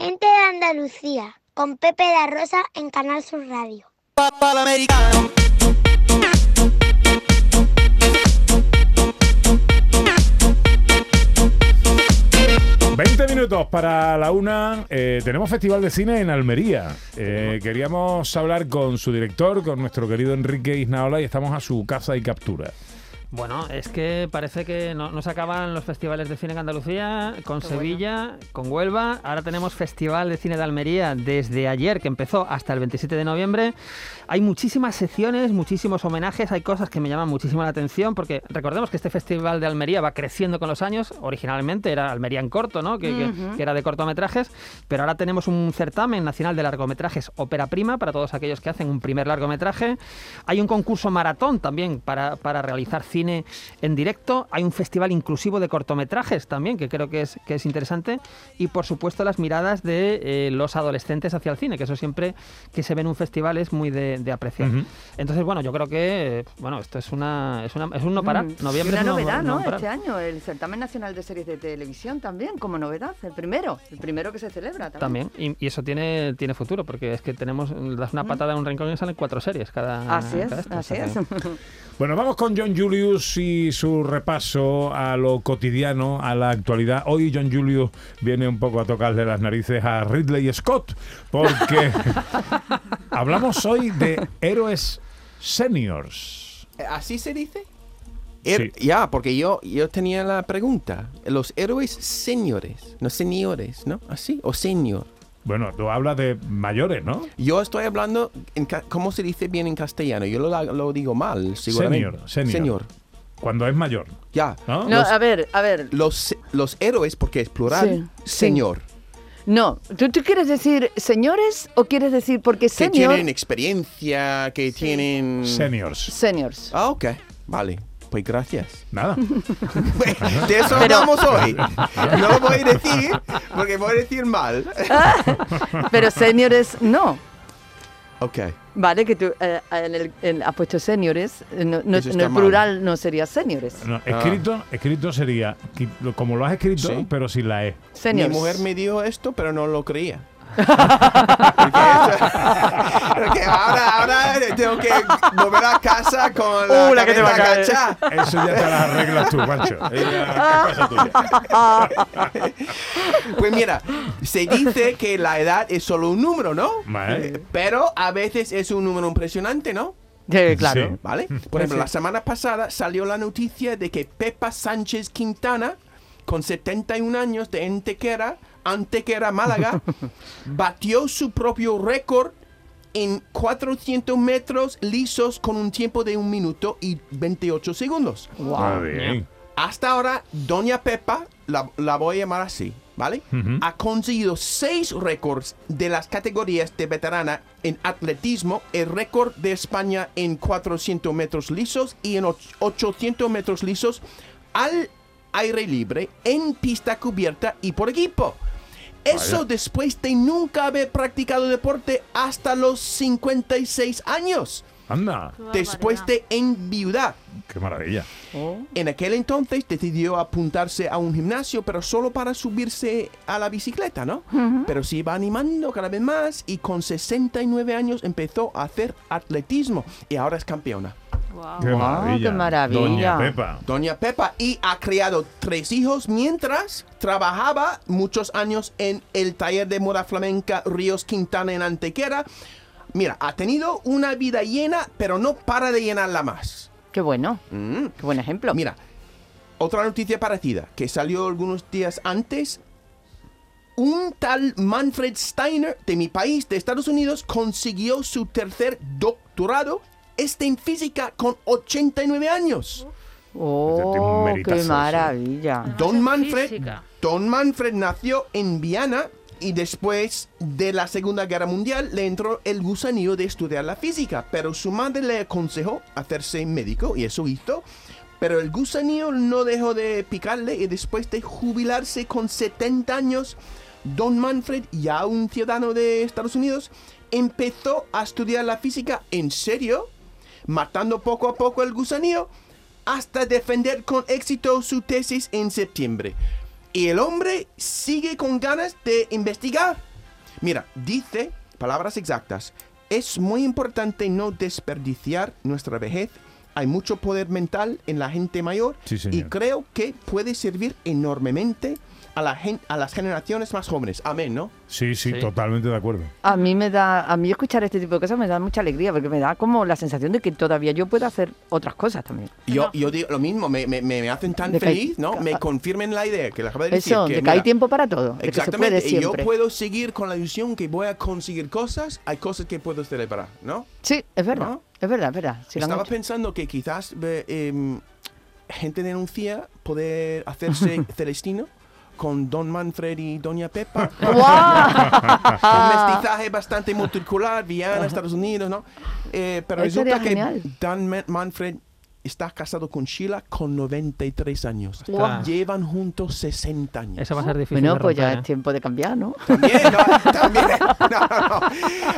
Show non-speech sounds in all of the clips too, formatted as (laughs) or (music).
Gente de Andalucía, con Pepe da Rosa en Canal Sur Radio. Papá americano. 20 minutos para la una. Eh, tenemos Festival de Cine en Almería. Eh, queríamos hablar con su director, con nuestro querido Enrique Isnaola, y estamos a su casa y captura. Bueno, es que parece que no, se acaban los festivales de cine en Andalucía, con Sevilla, con Huelva. Ahora tenemos Festival de Cine de Almería desde ayer, que empezó hasta el 27 de noviembre. Hay muchísimas secciones, muchísimos homenajes, hay cosas que me llaman muchísimo la atención, porque recordemos que este Festival de Almería va creciendo con los años. Originalmente era Almería en corto, ¿no? Que, era de cortometrajes, pero ahora tenemos un certamen nacional de largometrajes ópera prima para todos aquellos que hacen un primer largometraje. Hay un concurso maratón también para, para realizar cine cine en directo. Hay un festival inclusivo de cortometrajes también, que creo que es, que es interesante. Y por supuesto las miradas de eh, los adolescentes hacia el cine, que eso siempre que se ve en un festival es muy de, apreciar. Entonces, bueno, yo creo que bueno, esto es una es, una, es un no parar. Mm, Noviembre una novedad, ¿no? Este año, el certamen nacional de series de televisión también, como novedad, el primero, el primero que se celebra también. También, y, eso tiene, tiene futuro, porque es que tenemos, das una patada en un rincón y salen cuatro series cada. Así es, así es. Bueno, vamos con John Julius y su repaso a lo cotidiano, a la actualidad. Hoy John Julius viene un poco a tocarle las narices a Ridley Scott, porque (laughs) hablamos hoy de héroes seniors. ¿Así se dice? Ya, porque yo, yo tenía la pregunta. Los héroes señores, no señores, ¿no? ¿Así? ¿O senior? Bueno, tú hablas de mayores, ¿no? Yo estoy hablando, en ¿cómo se dice bien en castellano? Yo lo, digo mal, seguramente. Senior, senior. Cuando es mayor. Ya. ¿no? a ver, a ver. Los, los héroes, porque es plural, señor. No, ¿Tú, ¿Tú, quieres decir señores o quieres decir porque senior... Que tienen experiencia, que tienen... Seniors. Seniors. Ah, ok, vale. Pues gracias. Nada. (laughs) de eso hablamos hoy. (laughs) No lo voy a decir porque voy a decir mal. Pero señores, no. Ok. Vale, que tú eh, en el, has puesto señores, eh, no, no, el plural no sería señores. No, escrito, escrito sería, como lo has escrito, pero sin la E. Mi mujer me dijo esto, pero no lo creía. (laughs) Tengo que volver a casa con la, uh, la que te va a caer. Eso ya te las arreglas tú, Pancho. pues mira, se dice que la edad es solo un número, ¿no? Pero a veces es un número impresionante, ¿no? claro. ¿Vale? Por ejemplo, la semana pasada salió la noticia de que Pepa Sánchez Quintana, con 71 años de Entequera, Antequera Málaga, (laughs) batió su propio récord en 400 metros lisos con un tiempo de un minuto y 28 segundos. Wow. Hasta ahora, Doña Pepa, la, voy a llamar así, ¿vale? Ha conseguido seis récords de las categorías de veterana en atletismo, el récord de España en 400 metros lisos y en 800 metros lisos al aire libre, en pista cubierta y por equipo. Eso después de nunca haber practicado deporte hasta los 56 años. Anda. Después de enviudar. Qué maravilla. Oh. En aquel entonces decidió apuntarse a un gimnasio, pero solo para subirse a la bicicleta, ¿no? Pero se iba animando cada vez más y con 69 años empezó a hacer atletismo y ahora es campeona. Qué, maravilla. Doña Pepa. Doña Pepa. Y ha criado tres hijos mientras trabajaba muchos años en el taller de moda flamenca Ríos Quintana en Antequera. Mira, ha tenido una vida llena, pero no para de llenarla más. Qué bueno. Mm. Qué buen ejemplo. Mira, otra noticia parecida que salió algunos días antes. Un tal Manfred Steiner de mi país, de Estados Unidos, consiguió su tercer doctorado este en física con 89 años. Oh, qué maravilla. Don Manfred, Don Manfred nació en Viena y después de la Segunda Guerra Mundial le entró el gusanillo de estudiar la física, pero su madre le aconsejó hacerse médico y eso hizo. Pero el gusanillo no dejó de picarle y después de jubilarse con 70 años, Don Manfred, ya un ciudadano de Estados Unidos, empezó a estudiar la física en serio matando poco a poco el gusanillo hasta defender con éxito su tesis en septiembre. Y el hombre sigue con ganas de investigar Mira, dice, palabras exactas, es muy importante no desperdiciar nuestra vejez. Hay mucho poder mental en la gente mayor Sí, y creo que puede servir enormemente a, la gen- a las generaciones más jóvenes. Amén, ¿no? Sí, sí, Sí. totalmente de acuerdo. A mí me da, a mí escuchar este tipo de cosas me da mucha alegría porque me da como la sensación de que todavía yo puedo hacer otras cosas también. Yo, yo digo lo mismo, me, me, me hacen tan De que hay- feliz, ¿no? Me confirmen la idea que le acabo de decir. Eso, que, de que hay tiempo para todo, de que se puede Exactamente, y yo puedo seguir con la ilusión que voy a conseguir cosas, hay cosas que puedo celebrar, ¿no? Sí, es verdad, ¿No? Es verdad, es verdad. Si Estaba pensando que quizás eh, em, gente denuncia poder hacerse (laughs) celestino con Don Manfred y Doña Pepa. (laughs) (laughs) Un mestizaje bastante multicular, Viana, Estados Unidos, ¿no? Eh, pero Eso resulta que genial. Ma- Manfred está casado con Sheila con 93 años. Llevan juntos 60 años. Eso va a ser difícil. Bueno, de pues ya es tiempo de cambiar, ¿no? También, no, (laughs) también. (laughs) No, no, no,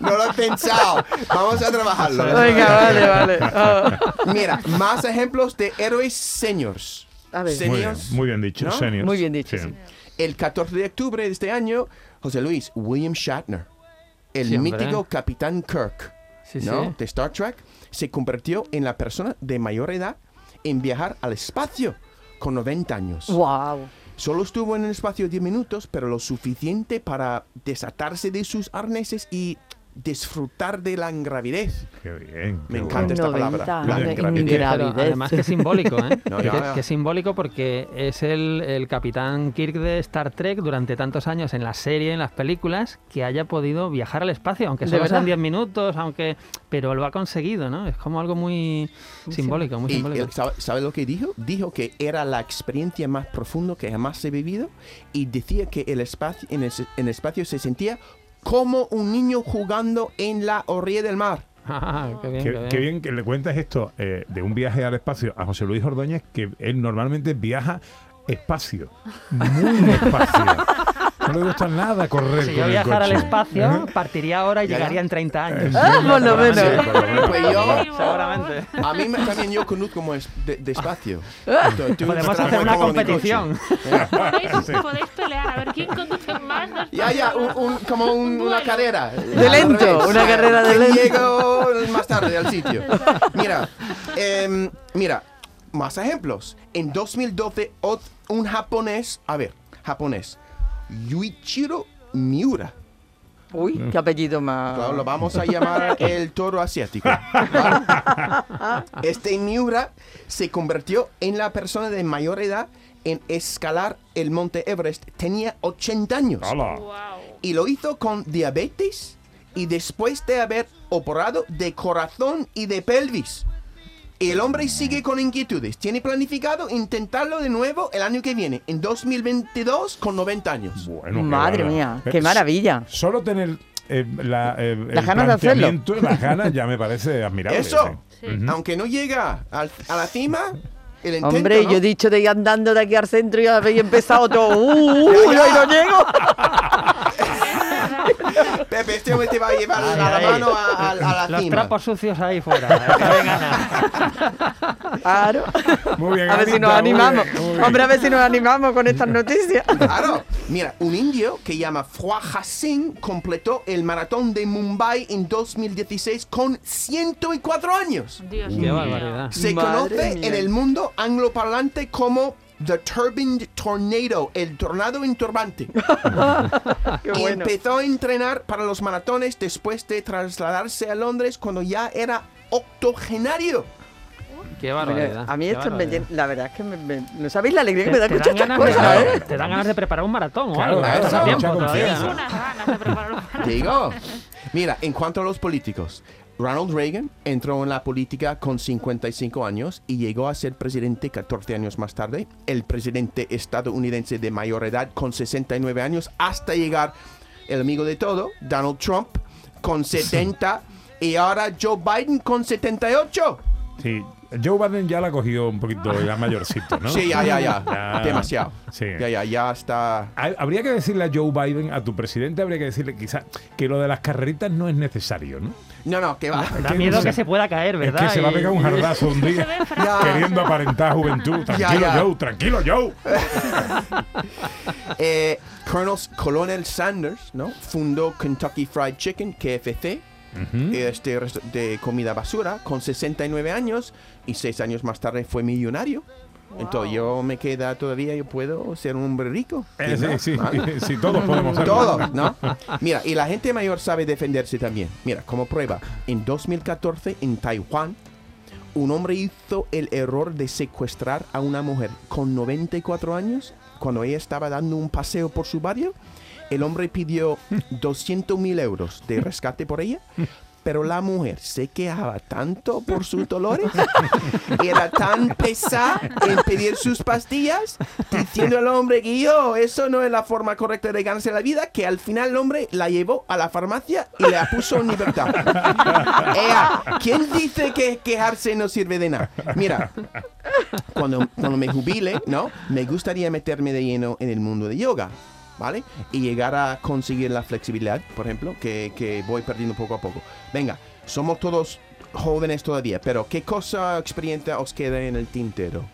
no lo he pensado. Vamos a trabajarlo. vale, vale. Ah. (laughs) Mira, más ejemplos de héroes seniors. A ver. Muy bien, Seniors, muy bien dicho, ¿no? seniors. Muy bien dicho, sí. El 14 de octubre de este año, José Luis, William Shatner, el Sí, hombre. mítico Capitán Kirk, Sí, ¿no? sí. de Star Trek, se convirtió en la persona de mayor edad en viajar al espacio con 90 años. Wow. Solo estuvo en el espacio 10 minutos, pero lo suficiente para desatarse de sus arneses y disfrutar de la ingravidez. Qué bien. Me encanta bueno. esta 90, palabra. La ingravidez. además que es simbólico, ¿eh? (laughs) No, ya, que, es simbólico porque es el, el capitán Kirk de Star Trek durante tantos años en la serie, en las películas, que haya podido viajar al espacio, aunque ¿De solo sean verdad? 10 minutos, aunque pero lo ha conseguido, ¿no? Es como algo muy simbólico, muy simbólico. él, ¿sabe, sabe lo que dijo? Dijo que era la experiencia más profunda que jamás he vivido y decía que el espacio, en, el, en el espacio se sentía como un niño jugando en la orilla del mar. (laughs) Ah, qué bien, Qué, qué bien. qué bien que le cuentas esto eh, de un viaje al espacio a José Luis Ordóñez, que él normalmente viaja espacio, muy (laughs) espacio. No le gusta nada correr Si yo viajara al espacio, (laughs) partiría ahora y Ya, llegaría en 30 años. Ah, por lo menos. Sí. Pues yo, Seguramente. a mí me- también yo conduzco como es de, despacio. Tú- tú Podemos hacer una competición. Podéis, (laughs) podéis pelear a ver quién conduce más. Ya, ya, un, un- como un- una carrera. De lento, una carrera de ¿Quién lento. Llego más tarde al sitio. Mira, em, mira, más ejemplos. En 2012, ot- un japonés, a ver, japonés, Yuichiro Miura. Uy, qué apellido más. Claro, lo vamos a llamar el toro asiático. ¿vale? (laughs) Este Miura se convirtió en la persona de mayor edad en escalar el monte Everest. Tenía 80 años. ¡Hala! Wow. Y lo hizo con diabetes y después de haber operado de corazón y de pelvis. Y el hombre sigue con inquietudes. Tiene planificado intentarlo de nuevo el año que viene, en 2022, con 90 años. Bueno, Madre mía, Eh, qué maravilla. Solo tener eh, la, eh, Las ganas de hacerlo. las ganas ya me parece admirable. Eso, sí. Aunque no llega al- a la cima, el intento, Hombre, ¿no? yo he dicho de ir andando de aquí al centro y habéis empezado todo. (laughs) ¡Uh! uh, y hoy no llego! (laughs) Pepe, este hombre te va a llevar Ay, a la ay. mano a, a- a la Los cima. trapos sucios ahí fuera. a- Claro. Muy bien, A ver si nos muy animamos. bien, muy bien. Hombre, a ver si nos animamos con estas noticias. Claro, mira, un indio que llama Fwaja Singh completó el maratón de Mumbai en 2016 con 104 años. Dios Qué mío. barbaridad. Se Madre conoce mía. en el mundo angloparlante como The Turbined Tornado, el tornado en turbante. (laughs) Qué Y bueno. empezó a entrenar para los maratones después de trasladarse a Londres cuando ya era octogenario. Qué barbaridad. a mí esto me llena- la verdad es que me, me- no sabéis la alegría que me da te, escuchar dan estas ganas cosas, de, ¿eh? te dan ganas de preparar un maratón o Claro, algo. claro, eso, tiempo todavía, ganas de preparar un maratón. Digo, mira, en cuanto a los políticos, Ronald Reagan entró en la política con 55 años y llegó a ser presidente 14 años más tarde. El presidente estadounidense de mayor edad con 69 años hasta llegar el amigo de todo, Donald Trump, con 70 y ahora Joe Biden con 78. Sí, Joe Biden ya la cogió un poquito (laughs) ya mayorcito, ¿no? Sí, ya, ya, ya. Ya. Demasiado. Sí. Ya, ya, ya está. Ha- Habría que decirle a Joe Biden, a tu presidente, habría que decirle quizás que lo de las carreritas no es necesario, ¿no? No, no, que va. Da que miedo que se pueda caer, ¿verdad? Es que se va a pegar un jardazo un día (laughs) (laughs) queriendo aparentar juventud. Tranquilo, ya. Joe, tranquilo, Joe. (laughs) Eh, Colonel, Colonel Sanders, ¿no? Fundó Kentucky Fried Chicken, KFC, este resto- de comida basura, con 69 años y seis años más tarde fue millonario. Entonces yo me queda todavía, yo puedo ser un hombre rico. Eh, ¿no? sí, sí, ¿Vale? (laughs) sí, todos podemos hacerlo. Todo, ¿no? Mira, y la gente mayor sabe defenderse también. Mira, como prueba, en 2014 en Taiwán, un hombre hizo el error de secuestrar a una mujer con 94 años cuando ella estaba dando un paseo por su barrio. El hombre pidió 200 mil euros de rescate por ella. Pero la mujer se quejaba tanto por sus dolores, (laughs) era tan pesada en pedir sus pastillas, diciendo al hombre que yo, eso no es la forma correcta de ganarse la vida, que al final el hombre la llevó a la farmacia y la puso en libertad. (laughs) Ea, ¿quién dice que quejarse no sirve de nada? Mira, cuando, cuando me jubile, ¿no? Me gustaría meterme de lleno en el mundo de yoga. ¿Vale? Y llegar a conseguir la flexibilidad, por ejemplo, que, que voy perdiendo poco a poco. Venga, somos todos jóvenes todavía, pero ¿qué cosa experiencia os queda en el tintero?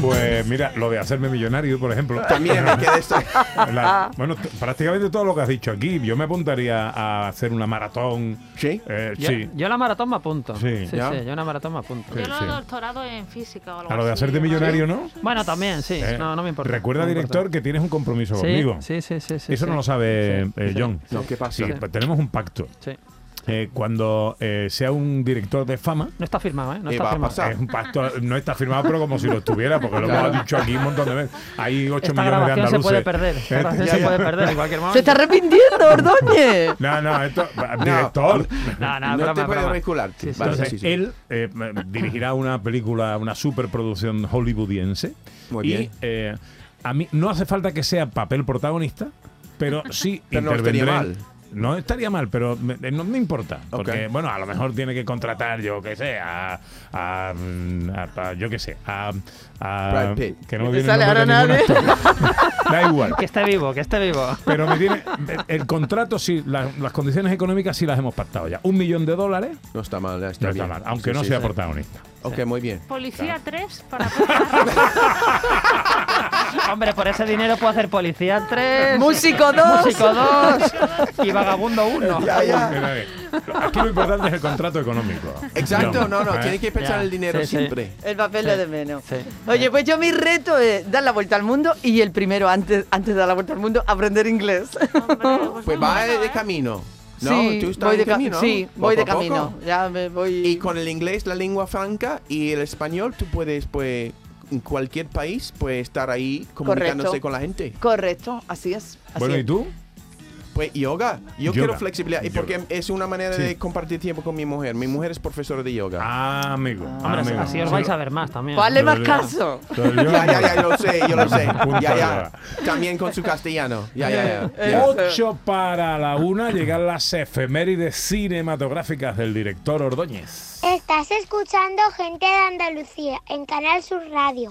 Pues mira, lo de hacerme millonario, por ejemplo. También me queda esto. (laughs) La- bueno, prácticamente todo lo que has dicho aquí. Yo me apuntaría a hacer una maratón. ¿Sí? eh, Yo, sí. yo la maratón me apunto. Sí. sí, ¿Ya? sí, yo la maratón me apunto. Yo Sí, lo sí. he doctorado en física o algo A lo de así, hacerte millonario, ¿no? Bueno, también, sí. Eh, no, no me importa. Recuerda, no me director, importa. que tienes un compromiso Sí, conmigo. Sí, sí, sí. sí, Eso no sí. lo sabe Sí, eh, sí, John. No, ¿qué pasa? Sí, tenemos un pacto. sí. Eh, cuando eh, sea un director de fama, No está firmado, ¿eh? No ¿Qué está firmado. pasar? es un pacto, no está firmado, pero como si lo estuviera, porque lo Claro. hemos dicho aquí un montón de veces. Hay 8 Esta millones de grabación se andaluces. puede perder. Esta (laughs) grabación se puede perder en cualquier momento. Se está arrepintiendo, Ordóñez. No, no, esto, director. No, no, No broma, te recularte. Sí, sí, Vale, Entonces, sí, sí. él eh, dirigirá una película, una superproducción hollywoodiense. Muy y bien. eh, a mí no hace falta que sea papel protagonista, pero sí Pero no intervendré. mal. No estaría mal, pero me- eh, no me importa. Porque, bueno, a lo mejor tiene que contratar, yo qué sé, a. a, a- a- yo qué sé, a. a-. Que no me ¿Te viene el sale ahora actor. Da igual. Que esté vivo, que esté vivo. Pero me tiene. El contrato, sí, la- las condiciones económicas sí las hemos pactado ya. Un millón de dólares No está mal, está no bien. está mal, aunque Sí, no sí, sea sí. protagonista. Ok, muy bien. Policía 3 para (laughs) Hombre, por ese dinero puedo hacer Policía 3, Músico 2. Músico 2 (laughs) y Vagabundo 1. Ya, ya. Eh, Aquí lo importante es el contrato económico. Exacto, no, no, ¿Eh? tiene que pensar Ya, en el dinero sí, sí. siempre. El papel Sí. de menos. Sí. Oye, pues yo mi reto es dar la vuelta al mundo y el primero, antes, antes de dar la vuelta al mundo, aprender inglés. Pues va de camino. ¿No? sí, Tú estás voy en de ca- camino. Sí, voy de camino. Ya me voy. Y con el inglés, la lengua franca y el español, tú puedes, pues, en cualquier país, pues, estar ahí comunicándose Correcto. con la gente. Correcto, así es. así Bueno. ¿y tú? Pues yoga. Yo Yoga. quiero flexibilidad. Y Yoga. porque es una manera Sí. de compartir tiempo con mi mujer. Mi mujer es profesora de yoga. Ah, amigo. Hombre, amigo. así os vais a ver más también. Hazle más caso. Ya, ya, ya, yo lo sé, yo lo sé. Ya, ya. También con su castellano. Ya, ya, ya. Eh, ya. Ocho para la una llegan las efemérides cinematográficas del director Ordóñez. Estás escuchando Gente de Andalucía en Canal Sur Radio.